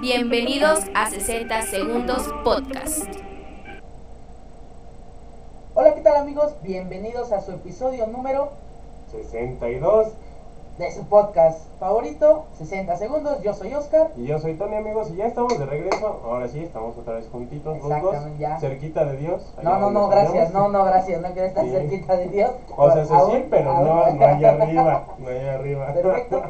Bienvenidos a 60 Segundos Podcast. Hola, ¿qué tal amigos? Bienvenidos a su episodio número 62 de su podcast favorito, 60 Segundos. Yo soy Oscar. y yo soy Tony amigos y ya estamos de regreso. Ahora sí, estamos otra vez juntitos los dos, ya. cerquita de Dios. No, no, no, gracias. No, no, gracias. No quiero estar Sí. cerquita de Dios. O sea, sí, Aún- sí, pero aún- no, no allá arriba, no allá arriba. Perfecto.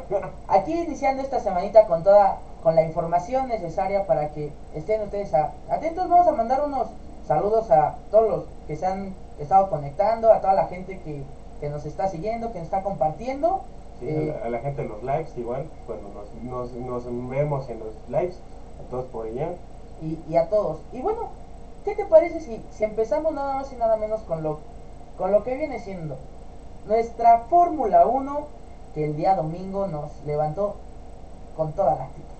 Aquí iniciando esta semanita con toda con la información necesaria para que estén ustedes a- atentos. Vamos a mandar unos saludos a todos los que se han estado conectando, a toda la gente que, que nos está siguiendo, que nos está compartiendo. Sí, Eh, a, la, a la gente de los lives igual, cuando nos, nos, nos vemos en los lives, a todos por allá. y, y a todos. Y bueno, ¿qué te parece si, si empezamos nada más y nada menos con lo, con lo que viene siendo nuestra Fórmula 1 que el día domingo nos levantó con toda la actitud?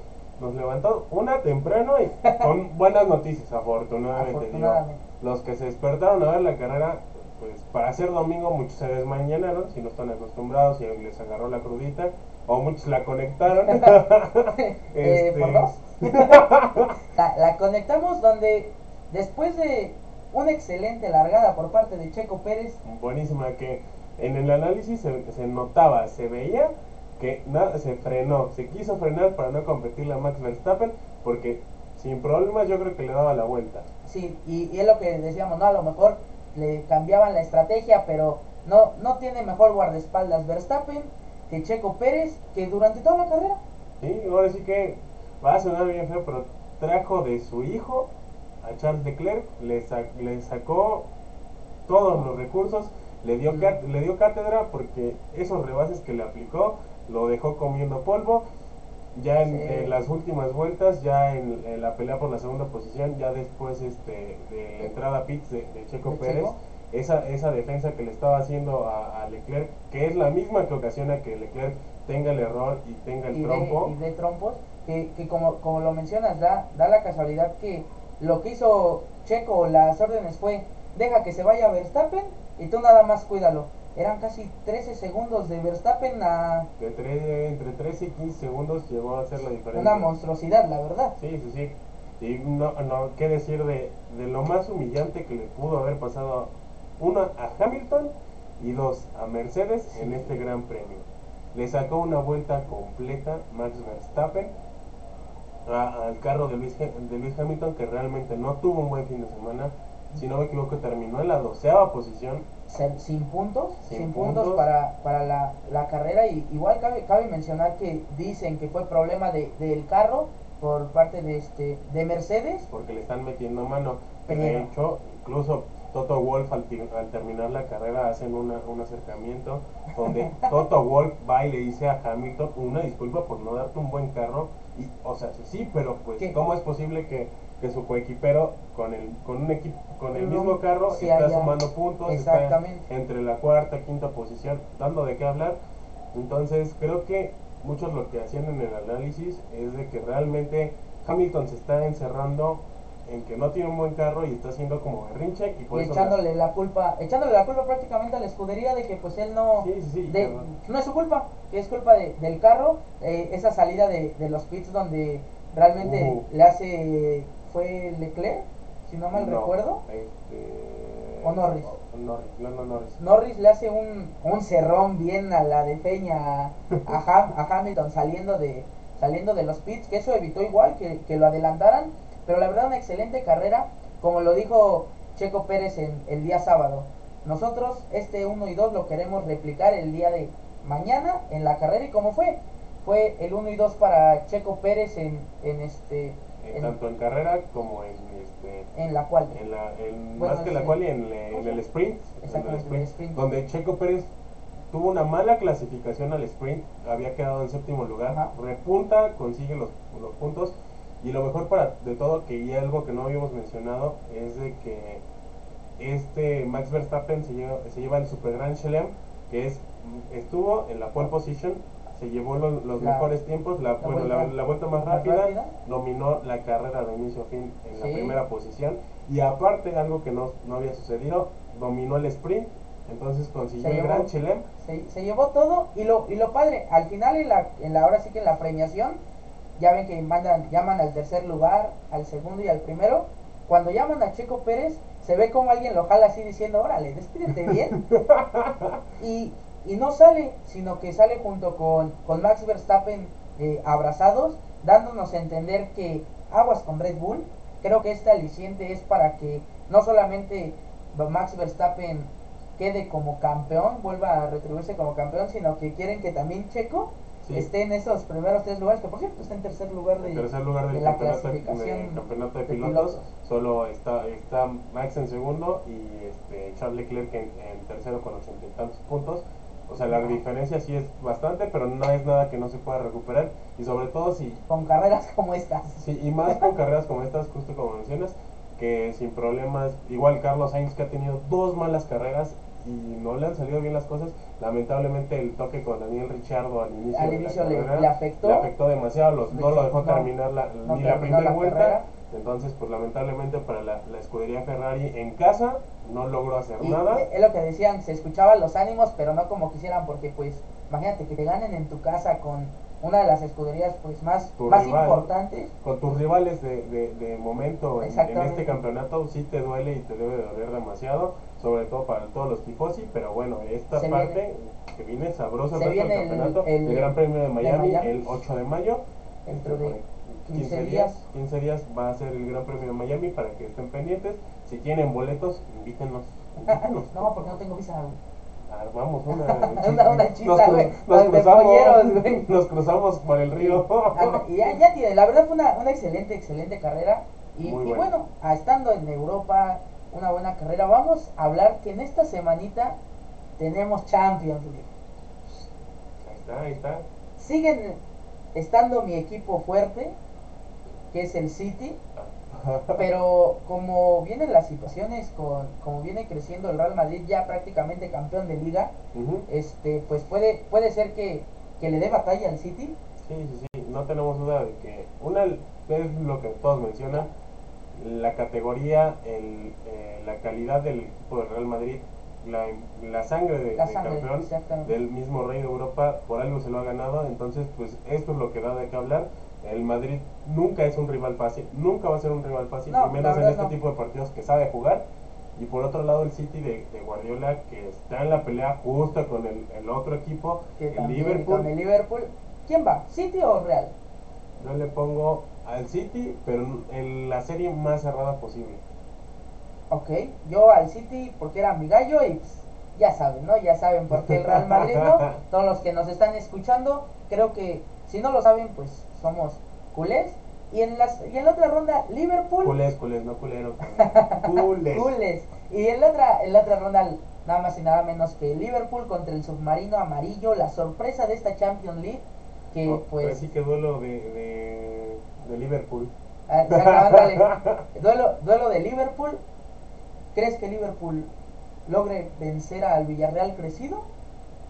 Nos levantó una temprano y con buenas noticias, afortunadamente. digo. Los que se despertaron a ver la carrera, pues para ser domingo muchos se desmañanaron, si no están acostumbrados y les agarró la crudita, o muchos la conectaron. Eh, Este, ¿Por dos? la, la conectamos donde después de una excelente largada por parte de Checo Pérez, Buenísima, que en el análisis se, se notaba, se veía que nada, se frenó, se quiso frenar para no competirle a Max Verstappen, porque sin problemas yo creo que le daba la vuelta. sí, y, y es lo que decíamos, ¿no? A lo mejor le cambiaban la estrategia, pero no, no tiene mejor guardaespaldas Verstappen que Checo Pérez, que durante toda la carrera. Sí, ahora sí que va a sonar bien feo, pero trajo de su hijo a Charles Leclerc, le, sa- le sacó todos los recursos, le dio, cat- le dio cátedra porque esos rebases que le aplicó lo dejó comiendo polvo. Ya en, Sí. en las últimas vueltas, ya en, en la pelea por la segunda posición, ya después este, de la entrada a pits de, de Checo ¿De Pérez, Checo? esa, esa defensa que le estaba haciendo a, a Leclerc, que es la misma que ocasiona que Leclerc tenga el error y tenga el y trompo. de, y de trompos, que, que como, como lo mencionas, da, da la casualidad que lo que hizo Checo, las órdenes fue, deja que se vaya Verstappen y tú nada más cuídalo. Eran casi 13 segundos de Verstappen a De tre- entre 13 y 15 segundos llegó a hacer la diferencia. una monstruosidad, la verdad. Sí, sí, sí. Y no, no, qué decir de, de lo más humillante que le pudo haber pasado, uno a Hamilton y dos a Mercedes en este gran premio. Le sacó una vuelta completa Max Verstappen a- al carro de Luis, de Luis Hamilton, que realmente no tuvo un buen fin de semana. Si no me equivoco, terminó en la doceava posición. Sin puntos, sin, Sin puntos, puntos. para, para la, la carrera. Y igual cabe, cabe mencionar que dicen que fue problema de, del carro por parte de este de Mercedes. porque le están metiendo mano. Pero- De hecho, incluso Toto Wolf al, al terminar la carrera hacen una, un acercamiento donde Toto Wolf va y le dice a Hamilton una disculpa por no darte un buen carro. Y, o sea, sí, pero pues, ¿Qué? ¿cómo es posible que, que su coequipero con el, con un equipo, con el No, mismo carro sí, está sumando puntos, está entre la cuarta, quinta posición, dando de qué hablar? Entonces, creo que muchos lo que hacían en el análisis es de que realmente Hamilton se está encerrando en que no tiene un buen carro y está haciendo como berrinche y por y eso echándole la culpa, echándole la culpa prácticamente a la escudería de que pues él no, Sí, sí, sí, de- claro. no es su culpa, que es culpa de- del carro, eh, esa salida de, de los pits donde realmente le hace, fue Leclerc, si no mal No, recuerdo, este, ¿O Norris? o Norris, no, no, Norris. Norris le hace un, un cerrón bien a la de Peña a, a Ham- a Hamilton saliendo de saliendo de los pits, que eso evitó igual que, que lo adelantaran, pero la verdad una excelente carrera, como lo dijo Checo Pérez en el día sábado. Nosotros este 1 y 2 lo queremos replicar el día de mañana en la carrera y como fue, fue el 1 y 2 para Checo Pérez en, en este Eh, en, tanto en carrera como en este en la cual en la en Bueno, más que la cual y en, le- en el sprint, en Exactamente, el en el sprint, sprint. donde Checo Pérez tuvo una mala clasificación al sprint, había quedado en séptimo lugar, Ajá. repunta, consigue los, los puntos y lo mejor para de todo que y algo que no habíamos mencionado es de que este Max Verstappen se lleva, se lleva el Super Grand Chelem, que es estuvo en la pole position, se llevó los, los La- mejores tiempos, la, la bueno, la- vuelta la vuelta más rápida, rápida. dominó la carrera de inicio a fin en la primera posición y aparte algo que no, no había sucedido, dominó el sprint, entonces consiguió Se el llevó- Gran Chelem. se, se llevó todo y lo, y lo padre, al final en la, en la, ahora sí que en la premiación, ya ven que mandan, llaman al tercer lugar, al segundo y al primero. Cuando llaman a Checo Pérez, se ve como alguien lo jala así diciendo, órale, despídete bien. y, y no sale, sino que sale junto con, con Max Verstappen eh, abrazados, dándonos a entender que aguas con Red Bull. Creo que este aliciente es para que no solamente Max Verstappen quede como campeón, vuelva a retribuirse como campeón, sino que quieren que también Checo Sí. esté en esos primeros tres lugares, que por cierto está en tercer lugar de, En tercer lugar del de la campeonato, clasificación de, campeonato de de pilotos, pilotos. solo está, está Max en segundo y este, Charles Leclerc en, en tercero con ochenta y tantos puntos. O sea, la diferencia sí es bastante, pero no es nada que no se pueda recuperar. Y sobre todo si, con carreras como estas. si y más con carreras como estas, justo como mencionas, que sin problemas, igual Carlos Sainz que ha tenido dos malas carreras y no le han salido bien las cosas. Lamentablemente el toque con Daniel Ricciardo al inicio, Al de la le- carrera le afectó. le afectó demasiado, los- no lo dejó No, terminar la, no ni la primera vuelta. carrera. Entonces, pues lamentablemente para la, la escudería Ferrari en casa no logró hacer Y nada. es lo que decían, se escuchaban los ánimos, pero no como quisieran, porque pues, imagínate que te ganen en tu casa con una de las escuderías pues más, Tu más rival. importantes. Con tus rivales de, de, de momento en, en este campeonato sí te duele y te debe de doler demasiado, sobre todo para todos los tifosi, pero bueno, esta Se parte que viene sabroso el se viene el- campeonato, el, el- Gran Premio de Miami, Miami. el 8 de mayo. Dentro de 15 días. 15 días va a ser el Gran Premio de Miami para que estén pendientes. Si tienen boletos, invítenos. invítenos. no, porque no tengo visa. Armamos una, Una- una nos, chita, nos cruzamos, nos por el río. Anda, y ya, ya tiene, la verdad fue una, una excelente, excelente carrera. Y, bueno, ah, estando en Europa, una buena carrera, vamos a hablar que en esta semanita tenemos Champions League. Ahí está, ahí está. Siguen estando mi equipo fuerte, que es el City, pero como vienen las situaciones, con, como viene creciendo el Real Madrid ya prácticamente campeón de liga, este pues puede, puede ser que, que le dé batalla al City. Sí, sí, sí, no tenemos duda de que una es lo que todos mencionan, la categoría, el, eh, la calidad del equipo del Real Madrid, la, la sangre de, La de campeón del mismo rey de Europa, por algo se lo ha ganado, entonces pues esto es lo que da de qué hablar. El Madrid nunca es un rival fácil, nunca va a ser un rival fácil, No, y menos en este no. tipo de partidos que sabe jugar. Y por otro lado el City de, de Guardiola que está en la pelea justo con el, el otro equipo, Que el también Liverpool. con el Liverpool. ¿Quién va? ¿City o Real? Yo le pongo al City, pero en la serie más cerrada posible. Ok, yo al City porque era mi gallo y pues, ya saben, ¿no? Ya saben por qué el Real Madrid, ¿no? Todos los que nos están escuchando, creo que si no lo saben, pues somos culés. Y en, las, y en la otra ronda, Liverpool, Culés, culés, no culeros. Culés. culés. Y en la, otra, en la otra ronda, nada más y nada menos que Liverpool contra el submarino amarillo, la sorpresa de esta Champions League, que Oh, pues... Así que duelo de, de, de Liverpool. Ah, ándale. duelo, duelo de Liverpool. ¿Crees que Liverpool logre vencer al Villarreal crecido?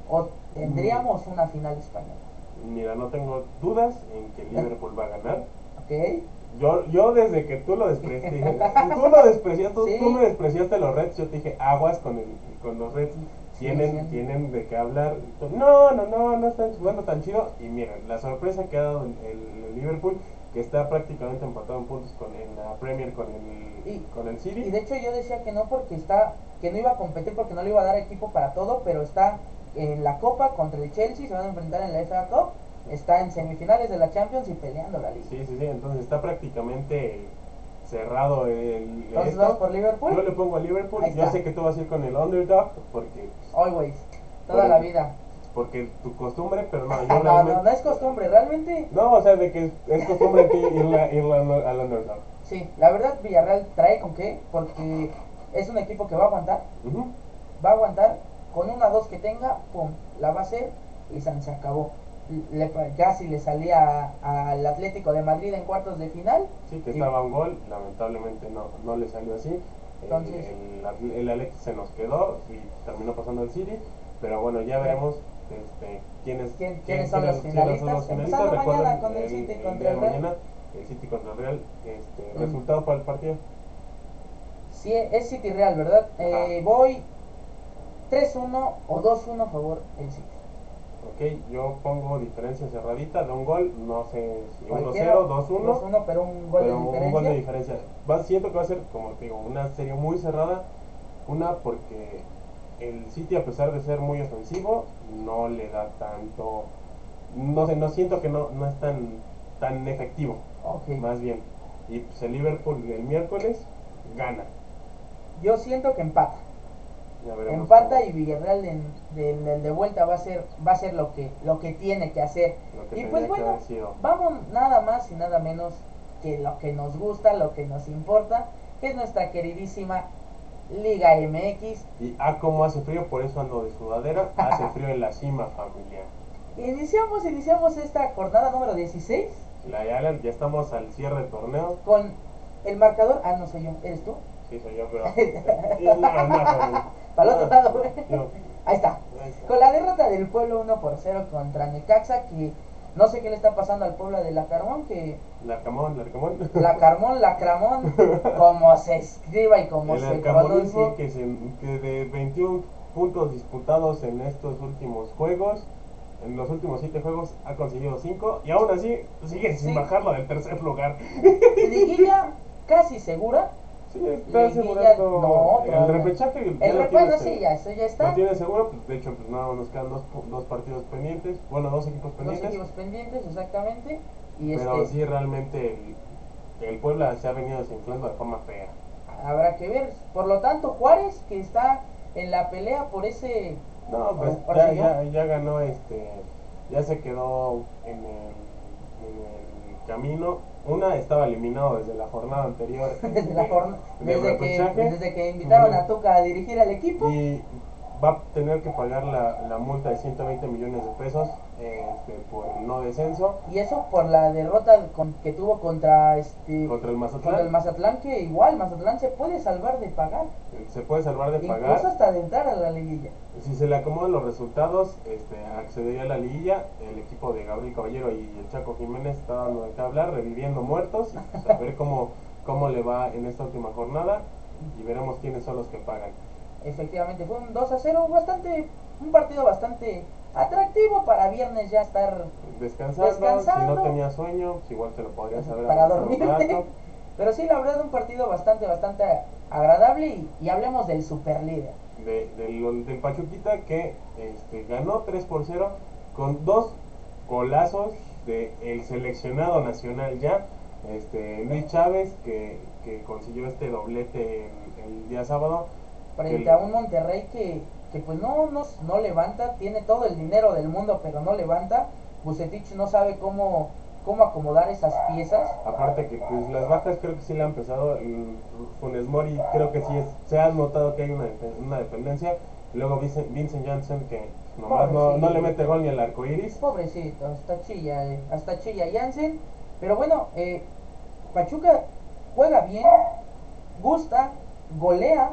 ¿O tendríamos una final española? Mira, no tengo dudas en que Liverpool va a ganar. ¿Ok? Yo, yo desde que tú lo despreciaste, tú lo despreciaste, tú, Sí. tú me despreciaste los Reds, yo te dije aguas con, el, con los Reds. Tienen, sí. tienen de qué hablar. No, no, no, no están jugando tan chido. Y miren, la sorpresa que ha dado el, el- el Liverpool, que está prácticamente empatado en puntos con en la Premier con el, Y- con el City. Y de hecho yo decía que no porque está, que no iba a competir porque no le iba a dar equipo para todo, pero está en la Copa contra el Chelsea, se van a enfrentar en la FA Cup, está en semifinales de la Champions y peleando la liga. Sí, sí, sí, entonces está prácticamente cerrado el. Entonces vas por Liverpool, Yo le pongo a Liverpool. Yo sé que tú vas a ir con el underdog porque, always, toda la vida. porque tu costumbre, pero no, yo No, no, realmente. no es costumbre, realmente No, o sea, de que es costumbre en ti ir, a- ir a- al underdog. Sí, la verdad Villarreal trae con qué, porque es un equipo que va a aguantar, Ujú. va a aguantar, con una dos que tenga, pum, la va a hacer y san- se acabó. Le, casi le salía al Atlético de Madrid en cuartos de final, Sí, que estaba un gol, lamentablemente no, no le salió así. Entonces- el, el, el Alex se nos quedó y terminó pasando al City. Pero bueno, ya veremos este, quiénes, ¿Quién- quién- quiénes son los finalistas? Empezando Recuerden, mañana con el City contra el de Real. mañana, el City contra el Real. Este, Mm. ¿Resultado para el partido? sí, es City Real, ¿verdad? Eh, voy 3-1 o 2-1 a favor el City. Ok, yo pongo diferencia cerradita de un gol, no sé si 1-0, Cualquiera, 2-1. 2-1, pero un gol pero de un diferencia. gol de diferencia. Va, siento que va a ser, como te digo, una serie muy cerrada. Una porque el City, a pesar de ser muy ofensivo, no le da tanto. No sé, no siento que no, no es tan, tan efectivo, Ok. más bien. Y pues el Liverpool el miércoles gana. Yo siento que empata. Empata y Villarreal en, del- del de vuelta va a ser va a ser lo que lo que tiene que hacer. que Y pues bueno, vamos nada más y nada menos que lo que nos gusta, lo que nos importa, que es nuestra queridísima Liga MX. Y ah, como hace frío, por eso ando de sudadera. Hace frío en la cima, familia. Iniciamos iniciamos esta jornada número 16 La ya, ya estamos al cierre del torneo. con el marcador, ah no soy yo, eres tú. Sí, soy yo, pero. No, no. Para el otro lado, güey. Yo. Ahí está. Con la derrota del pueblo 1 por 0 contra Necaxa, que no sé qué le está pasando al pueblo de la Carmón, que Larcamón, Larcamón. la Carmón, la Cramón, como se escriba y como el se pronuncie. que, se, que de 21 puntos disputados en estos últimos juegos, en los últimos 7 juegos ha conseguido 5 y aún así sigue sin Sí. bajarlo del tercer lugar. Liguilla casi segura. Sí, está asegurando no, el repechaje. El tiene sí, ya, eso ya está. Lo tiene seguro, pues, de hecho, pues nada, nos quedan dos, dos partidos pendientes, bueno, dos equipos Dos pendientes. equipos pendientes, exactamente. Y pero este, sí, realmente el, el Puebla se ha venido desinflando de forma fea. habrá que ver. Por lo tanto, Juárez, que está en la pelea por ese. No, pues ya, ya, ya ganó, este, ya se quedó en el, en el camino. Una estaba eliminado desde la jornada anterior. Desde, la de- jorna- de desde, que, desde que invitaron Ujú. a Tuca a dirigir al equipo. Y va a tener que pagar la, la multa de 120 millones de pesos este, por no descenso Y eso por la derrota con- que tuvo contra este contra el Mazatlán. contra el Mazatlán, que igual Mazatlán se puede salvar de pagar, Se puede salvar de incluso pagar. hasta de entrar a la liguilla. Si se le acomodan los resultados, este, accedería a la liguilla. El equipo de Gabriel Caballero y el Chaco Jiménez está dando de qué hablar, reviviendo muertos. Y pues, a ver cómo, cómo le va en esta última jornada. Y veremos quiénes son los que pagan. Efectivamente, fue un 2 a 0, bastante, un partido bastante atractivo para viernes ya estar Descansando, Descansando. si no tenía sueño, pues igual te lo podrías haber para dormirte. Pero sí, la verdad, un partido bastante, bastante agradable y, y hablemos del superlíder. de, del, del Pachuquita que este, ganó 3 por 0 con dos golazos del seleccionado nacional ya, este, Luis Chávez que, que consiguió este doblete el, el día sábado. Frente a un Monterrey que, que pues no, no, no levanta, tiene todo el dinero del mundo, pero no levanta. Bucetich no sabe cómo, cómo acomodar esas piezas. Aparte que pues las bajas creo que sí le han empezado, el Funes Mori creo que sí es, se ha notado que hay una, una dependencia. Luego Vincent, Vincent Janssen que nomás no, no le mete gol ni al arco iris. Pobrecito, hasta chilla, eh, hasta chilla Jansen. Pero bueno, eh, Pachuca juega bien, gusta, golea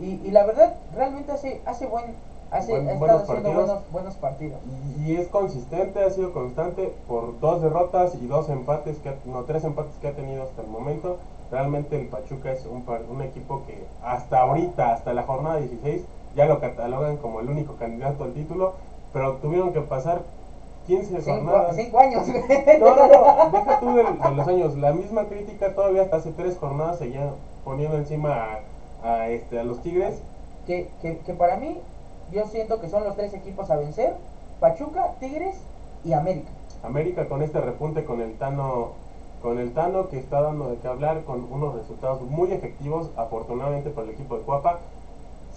y, y la verdad realmente hace, hace buen, hace, Buen- ha estado buenos haciendo partidos. buenos, buenos partidos. Y, y es consistente, ha sido constante por dos derrotas y dos empates, que ha- no, tres empates que ha tenido hasta el momento. Realmente el Pachuca es un, par- un equipo que hasta ahorita, hasta la jornada 16, ya lo catalogan como el único candidato al título, pero tuvieron que pasar 15 Cinco, jornadas. cinco años. No, no, no, deja tú de, de los años. La misma crítica todavía hasta hace tres jornadas seguía poniendo encima a, a, este, a los Tigres. que, que, que para mí, yo siento que son los tres equipos a vencer: Pachuca, Tigres y América. América con este repunte con el Tano con el Tano que está dando de qué hablar con unos resultados muy efectivos afortunadamente para el equipo de Cuapa.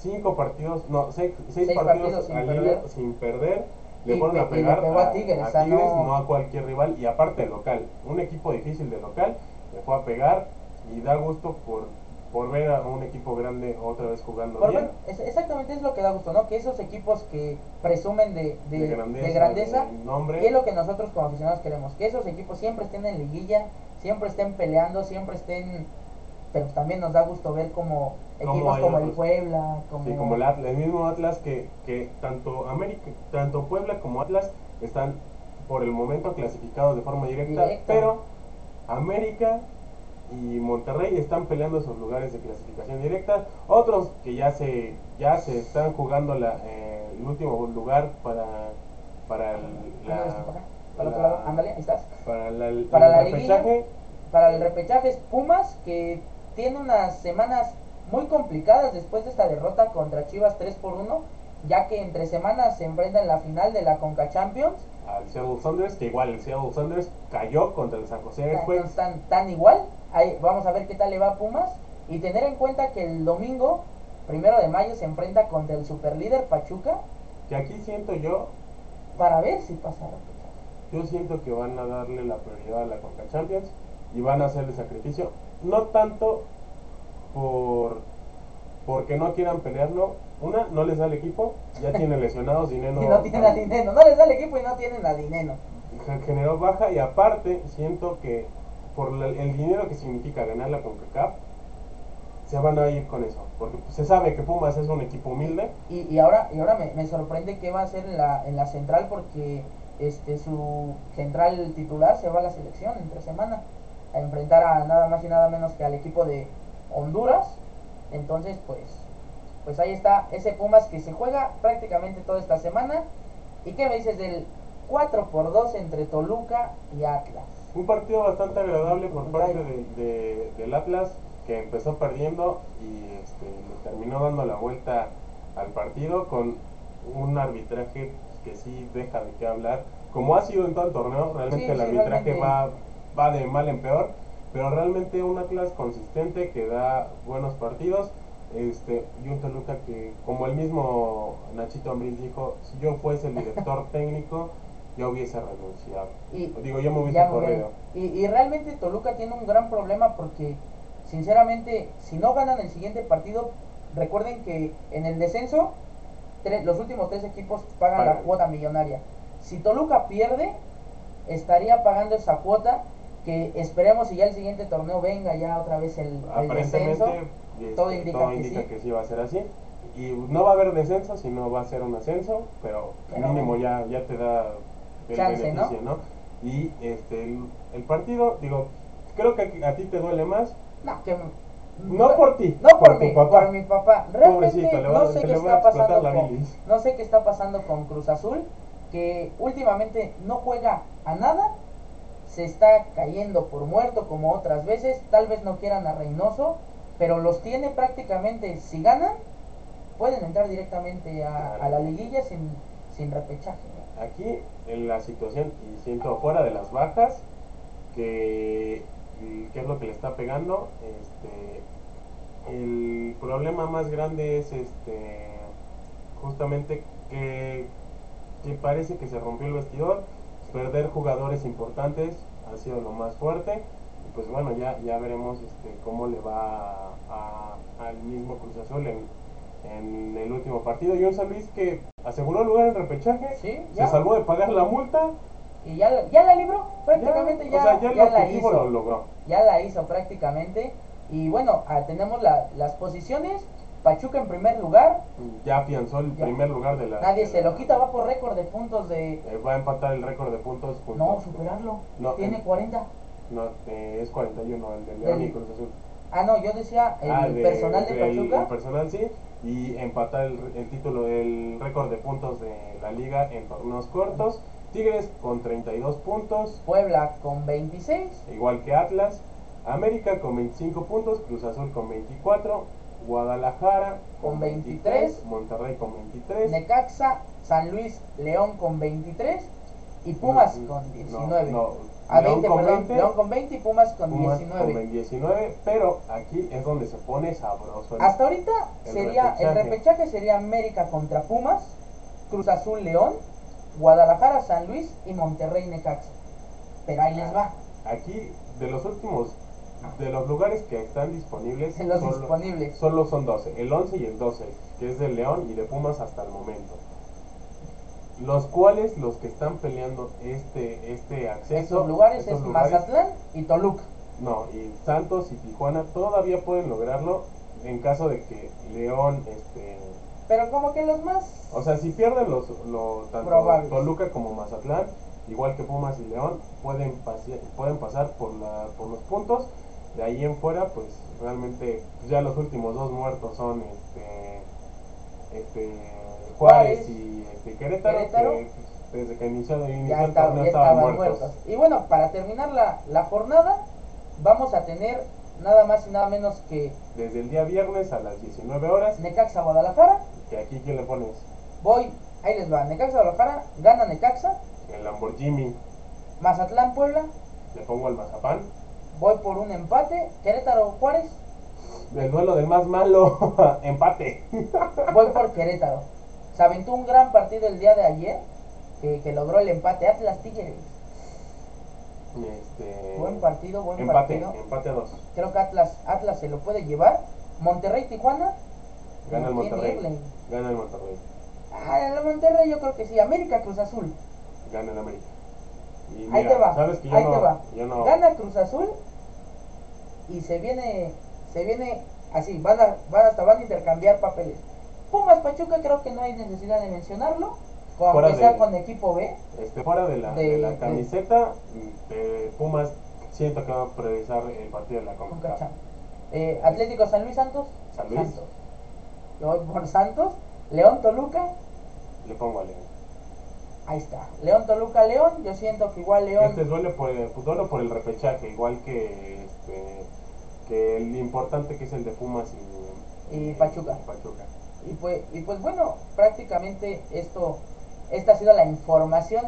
Cinco partidos no seis, seis Seis partidos, partidos sin perder. sin perder. Le Y fueron a pegar pegó a Tigres, no- no a cualquier rival. Y aparte local. Un equipo difícil de local. Le fue a pegar y da gusto por por ver a un equipo grande otra vez jugando Por bien bueno, es- exactamente es lo que da gusto, ¿no? Que esos equipos que presumen de, de, de de grandeza, grandeza, de nombre es lo que nosotros como aficionados queremos, que esos equipos siempre estén en liguilla, siempre estén peleando, siempre estén, pero también nos da gusto ver como equipos como el. Puebla, como, Sí, como el, Atlas, el mismo Atlas que, que tanto América, tanto Puebla como Atlas están por el momento clasificados de forma directa, Directa. pero América y Monterrey están peleando esos lugares de clasificación directa, otros que ya se ya se están jugando la, eh, el último lugar para para el, ¿No la, ves por acá? Para otro la- lado, ándale, ahí estás. para la- el Para la liguilla. repechaje, Para el repechaje es Pumas, que tiene unas semanas muy complicadas después de esta derrota contra Chivas 3 por 1, ya que entre semanas se enfrenta en la final de la Conca Champions. Al Seattle Saunders, que igual el Seattle Saunders cayó contra el San José Earthquakes. Entonces, tan, tan igual. Ahí, vamos a ver qué tal le va a Pumas. Y tener en cuenta que el domingo, primero de mayo, se enfrenta contra el superlíder Pachuca Que aquí siento yo, para ver si pasa repechaje. yo siento que van a darle la prioridad a la Conca Champions y van a hacer el sacrificio. No tanto por porque no quieran pelearlo. Una, no les da el equipo, ya tiene lesionados, dinero. y no tienen a Dineno. No les da el equipo y no tienen a Dineno. gen- generó baja y aparte siento que por la- el dinero que significa ganar la CONCACAF se van a ir con eso porque pues, se sabe que Pumas es un equipo humilde Y, y ahora, y ahora me, me sorprende qué va a hacer en la, en la central porque este su central titular se va a la selección entre semana a enfrentar a nada más y nada menos que al equipo de Honduras. Entonces, pues, pues ahí está ese Pumas que se juega prácticamente toda esta semana. ¿Y qué me dices del 4 por 2 entre Toluca y Atlas? un partido bastante agradable por parte de- de- del Atlas que empezó perdiendo y este, le terminó dando la vuelta al partido con un arbitraje que sí deja de qué hablar como ha sido en todo el torneo realmente Sí, el sí, arbitraje realmente. va va de mal en peor pero realmente un Atlas consistente que da buenos partidos este y un Toluca que como el mismo Nachito Ambriz dijo si yo fuese el director técnico yo hubiese renunciado Y, digo yo me hubiese corrido. Y, y realmente Toluca tiene un gran problema porque, sinceramente, si no ganan el siguiente partido, recuerden que en el descenso, tre- los últimos tres equipos pagan la cuota millonaria. Si Toluca pierde, estaría pagando esa cuota que esperemos y ya el siguiente torneo venga ya otra vez el, el descenso. Todo indica que sí. que sí va a ser así. Y no va a haber descenso, sino va a ser un ascenso, pero, Pero mínimo ya, ya te da el Chance, ¿no? beneficio, ¿no? Y este, el, el partido, digo, creo que a ti te duele más, No, que- no por ti, No por, tu mí, papá. por mi papá. Realmente va- no sé que qué está pasando con, no sé qué está pasando con Cruz Azul, que últimamente no juega a nada, se está cayendo por muerto como otras veces, tal vez no quieran a Reynoso, pero los tiene prácticamente, si ganan, pueden entrar directamente a, a la liguilla sin, sin repechaje. Aquí en la situación, y siento fuera de las bajas, que, y qué es lo que le está pegando, este, el problema más grande es este justamente que, que parece que se rompió el vestidor, perder jugadores importantes ha sido lo más fuerte, pues bueno, ya, ya veremos este, cómo le va al mismo Cruz Azul en, en el último partido, y un San Luis que aseguró lugar en repechaje, Sí, se ya. salvó de pagar la multa, Y ya, la- ya la libró, prácticamente ya, o sea, ya, ya el la objetivo hizo. lo logró. ya la hizo prácticamente. Y bueno, ah, tenemos la- las posiciones. Pachuca en primer lugar. Ya afianzó el Ya. primer lugar de la. Nadie de se la- lo quita, va por récord de puntos de... Eh, va a empatar el récord de puntos. junto- No, superarlo. No, Tiene en- 40. No, eh, es 41 el de León y Cruz Azul. Ah, no, yo decía el Ah, de- personal de del- Pachuca. El personal sí. Y empatar el, el título, el récord de puntos de la liga en torneos cortos. Tigres con 32 puntos, Puebla con 26. igual que Atlas. América con 25 puntos, Cruz Azul con 24, Guadalajara Con 23, Monterrey con 23. Necaxa, San Luis, León con 23. Y Pumas No, con no, 19. no, A León 20, con perdón. 20, León con 20 y Pumas con Pumas 19. con 19, pero aquí es donde se pone sabroso. el- Hasta ahorita El sería el repechaje. repechaje sería América contra Pumas, Cruz Azul León, Guadalajara San Luis y Monterrey Necaxa. Pero ahí les va, Aquí, de los últimos, de los lugares que están disponibles, los solo, disponibles. solo son 12, el 11 y el 12, que es de León y de Pumas hasta el momento. Los cuales, los que están peleando este, este acceso, Estos lugares es lugares, Mazatlán y Toluca. No, y Santos y Tijuana todavía pueden lograrlo en caso de que León, este, Pero como que los más o sea, si pierden los, los tanto Probables. Toluca como Mazatlán, igual que Pumas y León, pueden, pueden pasar por, la, por los puntos. De ahí en fuera, pues realmente ya los últimos dos muertos son este, este Juárez Juárez, y este, Querétaro, Querétaro. que, pues, desde que inició, ya, el estaba- torneo ya estaban estaban muertos. muertos. Y bueno, para terminar la, la jornada, vamos a tener nada más y nada menos que Desde el día viernes a las 19 horas, Necaxa Guadalajara. que aquí quién le pones Voy, ahí les va, Necaxa Guadalajara, gana Necaxa, el Lamborghini, Mazatlán Puebla, le pongo al Mazapán, voy por un empate, Querétaro Juárez, el duelo del más malo, empate. voy por Querétaro. Se aventó un gran partido el día de ayer, que, que logró el empate Atlas Tigres. Este, Buen partido, buen empate, partido. empate a dos. Creo que Atlas, Atlas se lo puede llevar. Monterrey Tijuana. Gana el ¿quién Monterrey. Gana el Monterrey. Ah, el Monterrey yo creo que sí. América Cruz Azul. Gana el América. Y Ahí te va. Sabes que yo ahí no, te va. yo no. Gana Cruz Azul y se viene, se viene así, van a, van hasta van a intercambiar papeles. Pumas Pachuca creo que no hay necesidad de mencionarlo, aunque sea con equipo B. Este, fuera de la, De- de la camiseta, de Pumas, siento que va a priorizar el partido de la con CONCACAF. Cachán. Eh, Atlético San Luis Santos. San Luis. Santos. Yo voy por Santos. León Toluca. Le pongo a León. Ahí está. León Toluca León. Yo siento que igual León. Este duelo por, el, duelo por el repechaje, igual que, este, que el importante que es el de Pumas y, Y Pachuca. y Pachuca. Y pues, y pues bueno, prácticamente esto, esta ha sido la información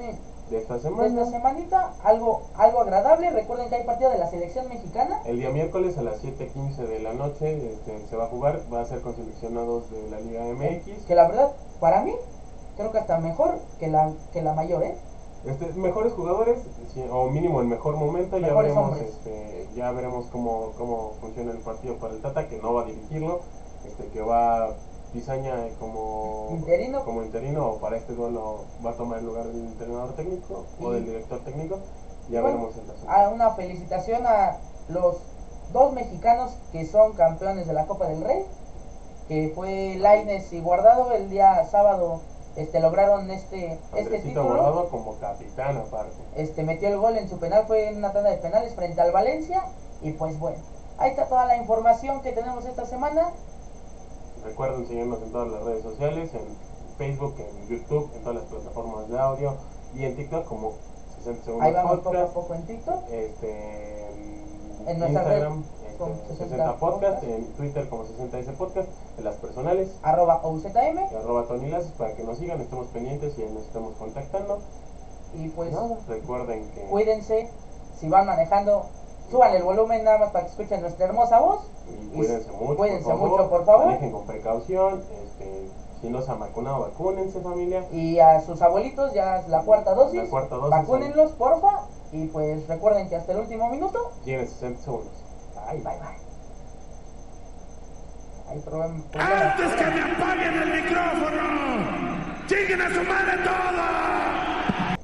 De esta de semana, esta semanita. Algo, algo agradable. Recuerden que hay partido de la selección mexicana. el día miércoles a las 7.15 de la noche este, se va a jugar, va a ser con seleccionados de la Liga MX. Que la verdad, para mí, creo que hasta mejor que la, que la mayor, ¿eh? Este, mejores jugadores, o mínimo el mejor momento, ya veremos, este, ya veremos cómo, cómo funciona el partido para el Tata, que no va a dirigirlo, este, que va Pizaña como Interino. como interino o para este duelo va a tomar el lugar del entrenador técnico o del director técnico, ya Bueno, veremos el a una felicitación a los dos mexicanos que son campeones de la Copa del Rey, que fue Laines y Guardado el día sábado. Este lograron este este título. Guardado como capitán aparte. Este metió el gol en su penal, fue en una tanda de penales frente al Valencia y pues bueno, ahí está toda la información que tenemos esta semana. Recuerden seguirnos en todas las redes sociales, en Facebook, en YouTube, en todas las plataformas de audio y en TikTok como 60 segundos Ahí vamos poco a podcast. poco en TikTok. este, En Instagram red con este, 60 60 podcast, podcast. en Twitter como 60S podcast, en las personales, arroba OZM y arroba para que nos sigan, estemos pendientes y nos estamos contactando. y pues recuerden que cuídense, si van manejando, suban el volumen nada más para que escuchen nuestra hermosa voz. y cuídense mucho, cuídense por favor, mucho, por favor. manejen con precaución, este, si no se han vacunado, vacúnense familia. Y a sus abuelitos ya es la cuarta dosis, La cuarta dosis, vacúnenlos porfa y pues recuerden que hasta el último minuto, Tienen 60 segundos. bye bye bye. Hay problem- problemas. ¡Antes que me apaguen el micrófono! ¡Lleguen a su madre todos!